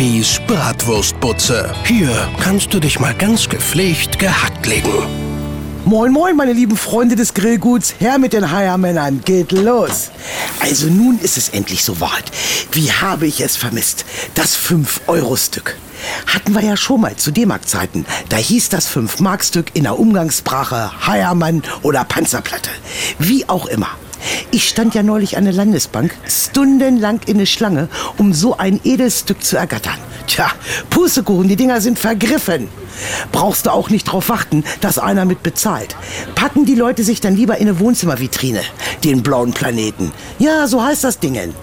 Bibis Bratwurstbutze. Hier kannst du dich mal ganz gepflegt gehackt legen. Moin, moin, meine lieben Freunde des Grillguts. Herr mit den Heiermännern, geht los. Also nun ist es endlich soweit. Wie habe ich es vermisst? Das 5-Euro-Stück. Hatten wir ja schon mal zu D-Mark-Zeiten. Da hieß das 5-Mark-Stück in der Umgangssprache Heiermann oder Panzerplatte. Wie auch immer. Ich stand ja neulich an der Landesbank stundenlang in der Schlange, um so ein Edelstück zu ergattern. Tja, Pustekuchen, die Dinger sind vergriffen. Brauchst du auch nicht drauf warten, dass einer mit bezahlt. Packen die Leute sich dann lieber in eine Wohnzimmervitrine, den blauen Planeten. Ja, so heißt das Dingen.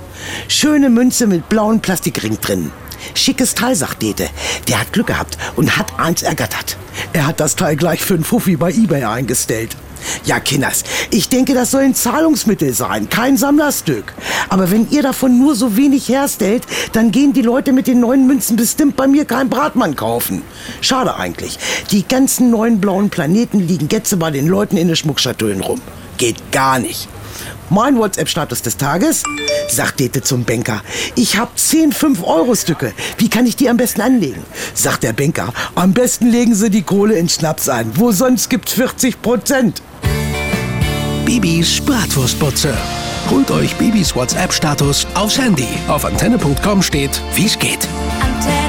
Schöne Münze mit blauen Plastikring drin. Schickes Teil, sagt Dete. Der hat Glück gehabt und hat eins ergattert. Er hat das Teil gleich für einen Fuffi bei Ebay eingestellt. Ja, Kinders, ich denke, das soll ein Zahlungsmittel sein, kein Sammlerstück. Aber wenn ihr davon nur so wenig herstellt, dann gehen die Leute mit den neuen Münzen bestimmt bei mir keinen Bratmann kaufen. Schade eigentlich. Die ganzen neuen blauen Planeten liegen jetzt bei den Leuten in den Schmuckschatullen rum. Geht gar nicht. Mein WhatsApp-Status des Tages, sagt Dete zum Banker. Ich hab 10 5-Euro-Stücke. Wie kann ich die am besten anlegen? Sagt der Banker. Am besten legen Sie die Kohle in Schnaps an. Wo sonst gibt's 40 Prozent. Bibis Bratwurstbutze. Holt euch Bibis WhatsApp-Status aufs Handy. Auf antenne.com steht, wie's geht. Antenne